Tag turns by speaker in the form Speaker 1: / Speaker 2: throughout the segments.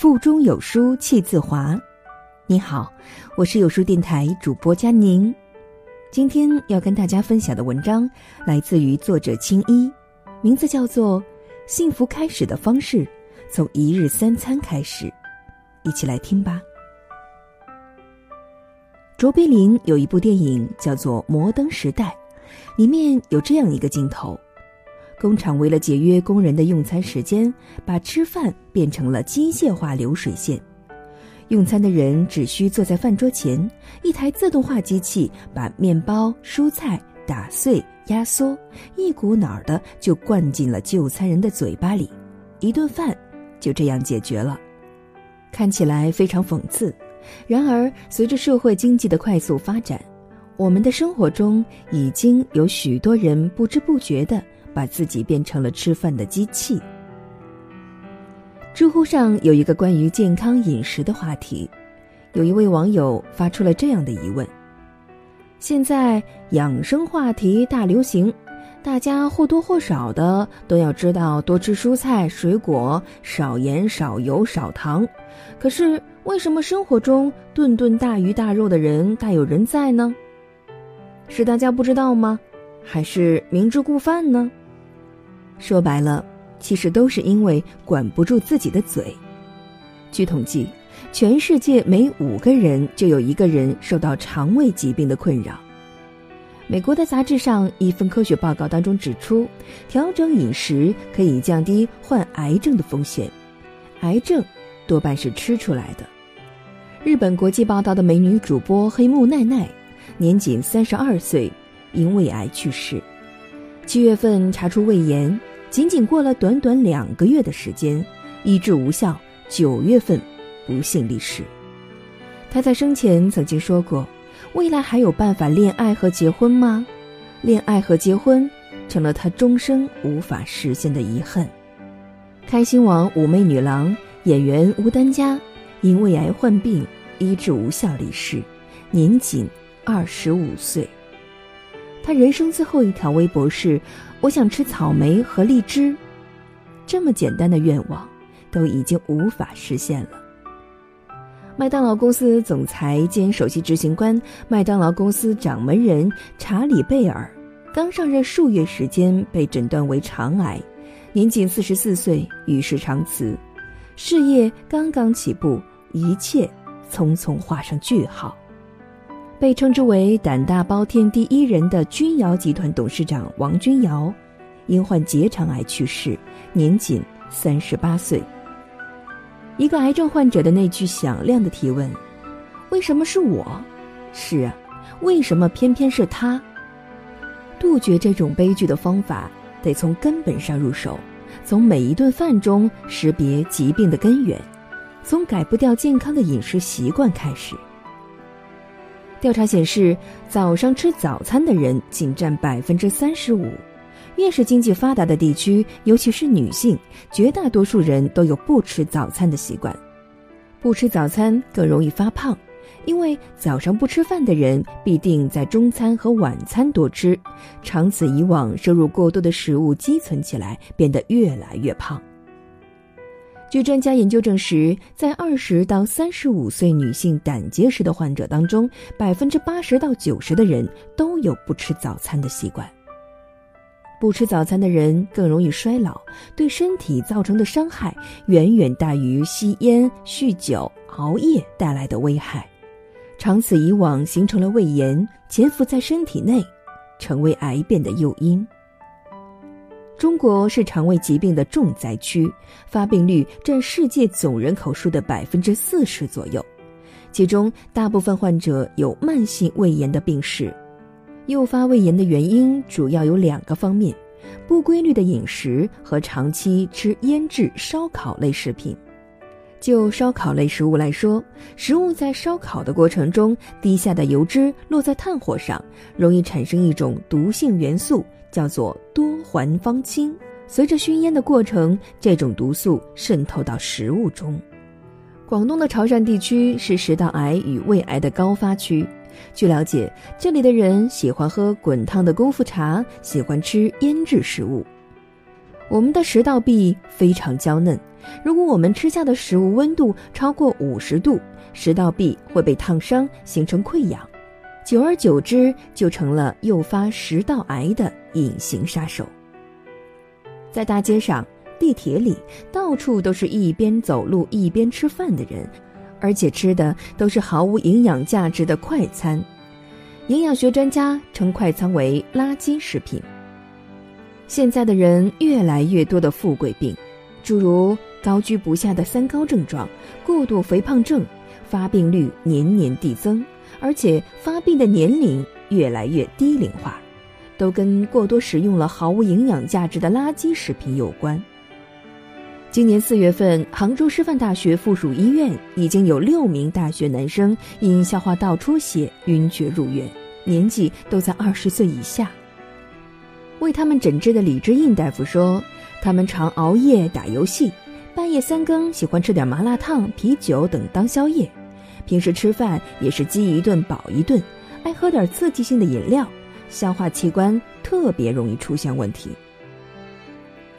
Speaker 1: 腹中有书气自华。你好，我是有书电台主播佳宁。今天要跟大家分享的文章来自于作者青衣，名字叫做《幸福开始的方式：从一日三餐开始》。一起来听吧。卓别林有一部电影叫做《摩登时代》，里面有这样一个镜头。工厂为了节约工人的用餐时间，把吃饭变成了机械化流水线。用餐的人只需坐在饭桌前，一台自动化机器把面包、蔬菜打碎、压缩，一股脑儿的就灌进了就餐人的嘴巴里，一顿饭就这样解决了。看起来非常讽刺，然而随着社会经济的快速发展，我们的生活中已经有许多人不知不觉的。把自己变成了吃饭的机器。知乎上有一个关于健康饮食的话题，有一位网友发出了这样的疑问：现在养生话题大流行，大家或多或少的都要知道多吃蔬菜水果，少盐少油少糖。可是为什么生活中顿顿大鱼大肉的人大有人在呢？是大家不知道吗？还是明知故犯呢？说白了，其实都是因为管不住自己的嘴。据统计，全世界每五个人就有一个人受到肠胃疾病的困扰。美国的杂志上一份科学报告当中指出，调整饮食可以降低患癌症的风险。癌症多半是吃出来的。日本国际报道的美女主播黑木奈奈，年仅三十二岁，因胃癌去世。七月份查出胃炎。仅仅过了短短两个月的时间，医治无效，九月份不幸离世。他在生前曾经说过：“未来还有办法恋爱和结婚吗？恋爱和结婚成了他终生无法实现的遗憾。”开心网妩媚女郎演员吴丹佳因胃癌患病，医治无效离世，年仅二十五岁。他人生最后一条微博是。我想吃草莓和荔枝，这么简单的愿望，都已经无法实现了。麦当劳公司总裁兼首席执行官、麦当劳公司掌门人查理贝尔，刚上任数月时间被诊断为肠癌，年仅四十四岁与世长辞，事业刚刚起步，一切匆匆画上句号。被称之为“胆大包天第一人”的君瑶集团董事长王君瑶，因患结肠癌去世，年仅三十八岁。一个癌症患者的那句响亮的提问：“为什么是我？”是啊，为什么偏偏是他？杜绝这种悲剧的方法，得从根本上入手，从每一顿饭中识别疾病的根源，从改不掉健康的饮食习惯开始。调查显示，早上吃早餐的人仅占百分之三十五。越是经济发达的地区，尤其是女性，绝大多数人都有不吃早餐的习惯。不吃早餐更容易发胖，因为早上不吃饭的人必定在中餐和晚餐多吃，长此以往，摄入过多的食物积存起来，变得越来越胖。据专家研究证实，在二十到三十五岁女性胆结石的患者当中，百分之八十到九十的人都有不吃早餐的习惯。不吃早餐的人更容易衰老，对身体造成的伤害远远大于吸烟、酗酒、熬夜带来的危害。长此以往，形成了胃炎，潜伏在身体内，成为癌变的诱因。中国是肠胃疾病的重灾区，发病率占世界总人口数的百分之四十左右，其中大部分患者有慢性胃炎的病史。诱发胃炎的原因主要有两个方面：不规律的饮食和长期吃腌制、烧烤类食品。就烧烤类食物来说，食物在烧烤的过程中滴下的油脂落在炭火上，容易产生一种毒性元素。叫做多环芳烃，随着熏烟的过程，这种毒素渗透到食物中。广东的潮汕地区是食道癌与胃癌的高发区。据了解，这里的人喜欢喝滚烫的功夫茶，喜欢吃腌制食物。我们的食道壁非常娇嫩，如果我们吃下的食物温度超过五十度，食道壁会被烫伤，形成溃疡，久而久之就成了诱发食道癌的隐形杀手。在大街上、地铁里，到处都是一边走路一边吃饭的人，而且吃的都是毫无营养价值的快餐。营养学专家称快餐为垃圾食品。现在的人越来越多的富贵病，诸如高居不下的三高症状、过度肥胖症，发病率年年递增，而且发病的年龄越来越低龄化，都跟过多食用了毫无营养价值的垃圾食品有关。今年四月份，杭州师范大学附属医院已经有六名大学男生因消化道出血晕厥入院，年纪都在二十岁以下。为他们诊治的李志印大夫说，他们常熬夜打游戏，半夜三更喜欢吃点麻辣烫、啤酒等当宵夜，平时吃饭也是饥一顿饱一顿，爱喝点刺激性的饮料，消化器官特别容易出现问题。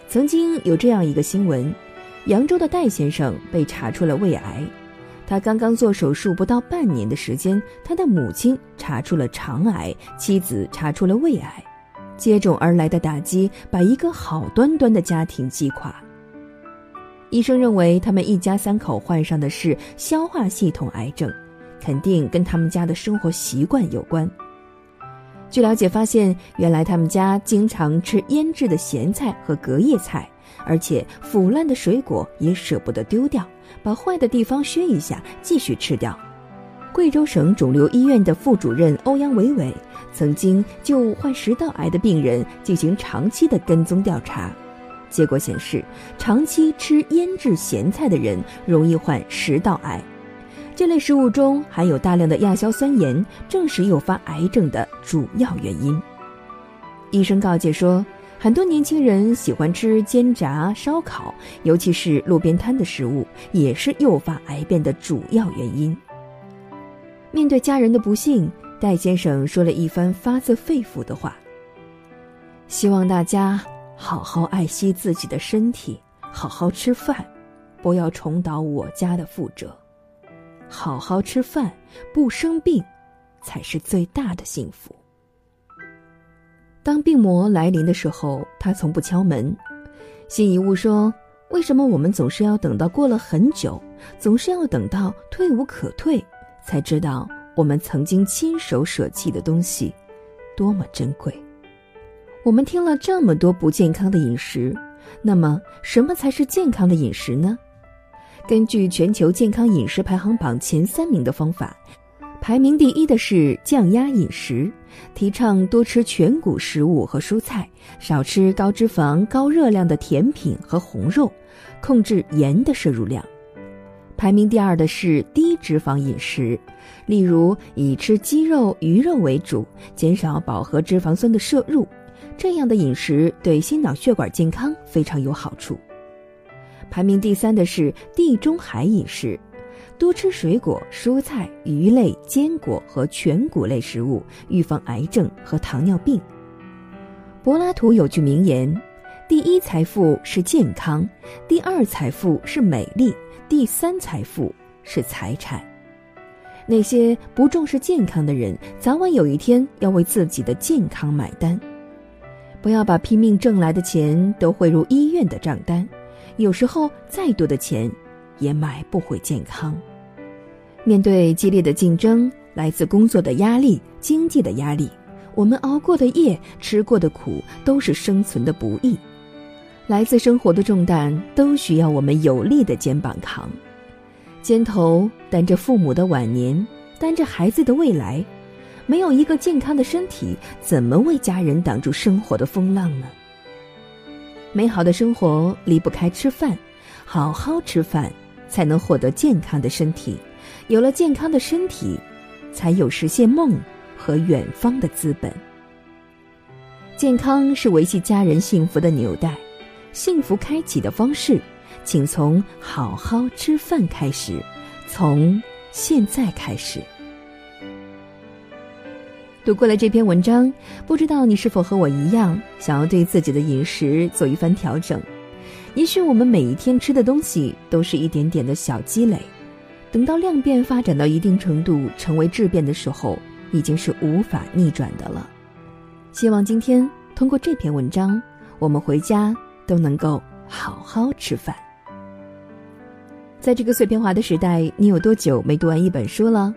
Speaker 1: 曾经有这样一个新闻，扬州的戴先生被查出了胃癌，他刚刚做手术不到半年的时间，他的母亲查出了肠癌，妻子查出了胃癌，接踵而来的打击把一个好端端的家庭击垮。医生认为他们一家三口患上的是消化系统癌症，肯定跟他们家的生活习惯有关。据了解，发现原来他们家经常吃腌制的咸菜和隔夜菜，而且腐烂的水果也舍不得丢掉，把坏的地方削一下继续吃掉。贵州省肿瘤医院的副主任欧阳伟伟曾经就患食道癌的病人进行长期的跟踪调查，结果显示，长期吃腌制咸菜的人容易患食道癌。这类食物中含有大量的亚硝酸盐，正是诱发癌症的主要原因。医生告诫说，很多年轻人喜欢吃煎炸、烧烤，尤其是路边摊的食物，也是诱发癌变的主要原因。面对家人的不幸，戴先生说了一番发自肺腑的话：“希望大家好好爱惜自己的身体，好好吃饭，不要重蹈我家的覆辙。”好好吃饭，不生病，才是最大的幸福。当病魔来临的时候，他从不敲门。辛夷坞说：“为什么我们总是要等到过了很久，总是要等到退无可退，才知道我们曾经亲手舍弃的东西多么珍贵？”我们听了这么多不健康的饮食，那么什么才是健康的饮食呢？根据全球健康饮食排行榜前三名的方法，排名第一的是降压饮食，提倡多吃全谷食物和蔬菜，少吃高脂肪、高热量的甜品和红肉，控制盐的摄入量。排名第二的是低脂肪饮食，例如以吃鸡肉、鱼肉为主，减少饱和脂肪酸的摄入，这样的饮食对心脑血管健康非常有好处。排名第三的是地中海饮食，多吃水果、蔬菜、鱼类、坚果和全谷类食物，预防癌症和糖尿病。柏拉图有句名言：“第一财富是健康，第二财富是美丽，第三财富是财产。”那些不重视健康的人，早晚有一天要为自己的健康买单。不要把拼命挣来的钱都汇入医院的账单。有时候，再多的钱，也买不回健康。面对激烈的竞争，来自工作的压力、经济的压力，我们熬过的夜、吃过的苦，都是生存的不易。来自生活的重担，都需要我们有力的肩膀扛。肩头担着父母的晚年，担着孩子的未来，没有一个健康的身体，怎么为家人挡住生活的风浪呢？美好的生活离不开吃饭，好好吃饭才能获得健康的身体，有了健康的身体，才有实现梦和远方的资本。健康是维系家人幸福的纽带，幸福开启的方式，请从好好吃饭开始，从现在开始。读过了这篇文章，不知道你是否和我一样，想要对自己的饮食做一番调整？也许我们每一天吃的东西都是一点点的小积累，等到量变发展到一定程度，成为质变的时候，已经是无法逆转的了。希望今天通过这篇文章，我们回家都能够好好吃饭。在这个碎片化的时代，你有多久没读完一本书了？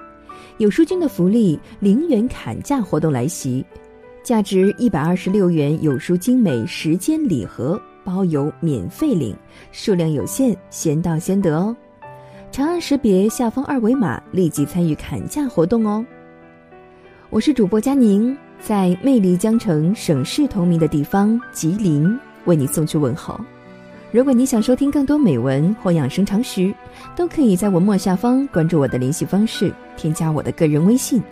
Speaker 1: 有书君的福利零元砍价活动来袭，价值一百二十六元有书精美时间礼盒包邮免费领，数量有限，先到先得哦！长按识别下方二维码，立即参与砍价活动哦！我是主播佳宁，在魅力江城、省市同名的地方吉林，为你送去问候。如果你想收听更多美文或养生常识，都可以在文末下方关注我的联系方式，添加我的个人微信。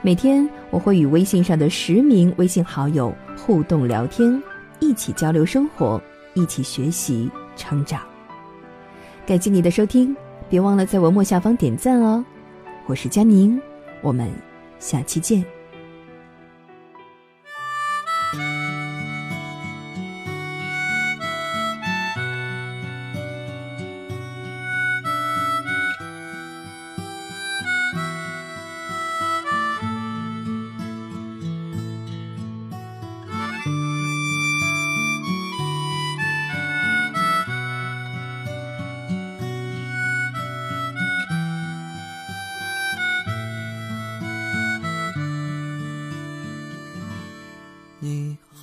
Speaker 1: 每天我会与微信上的十名微信好友互动聊天，一起交流生活，一起学习成长。感谢你的收听，别忘了在文末下方点赞哦。我是佳宁，我们下期见。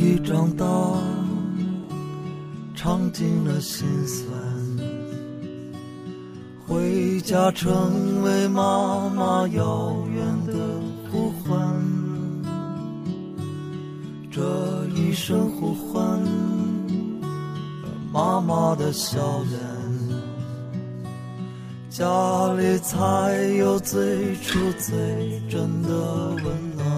Speaker 2: 已长大，尝尽了心酸，回家成为妈妈遥远的呼唤。这一声呼唤，妈妈的笑脸，家里才有最初最真的温暖。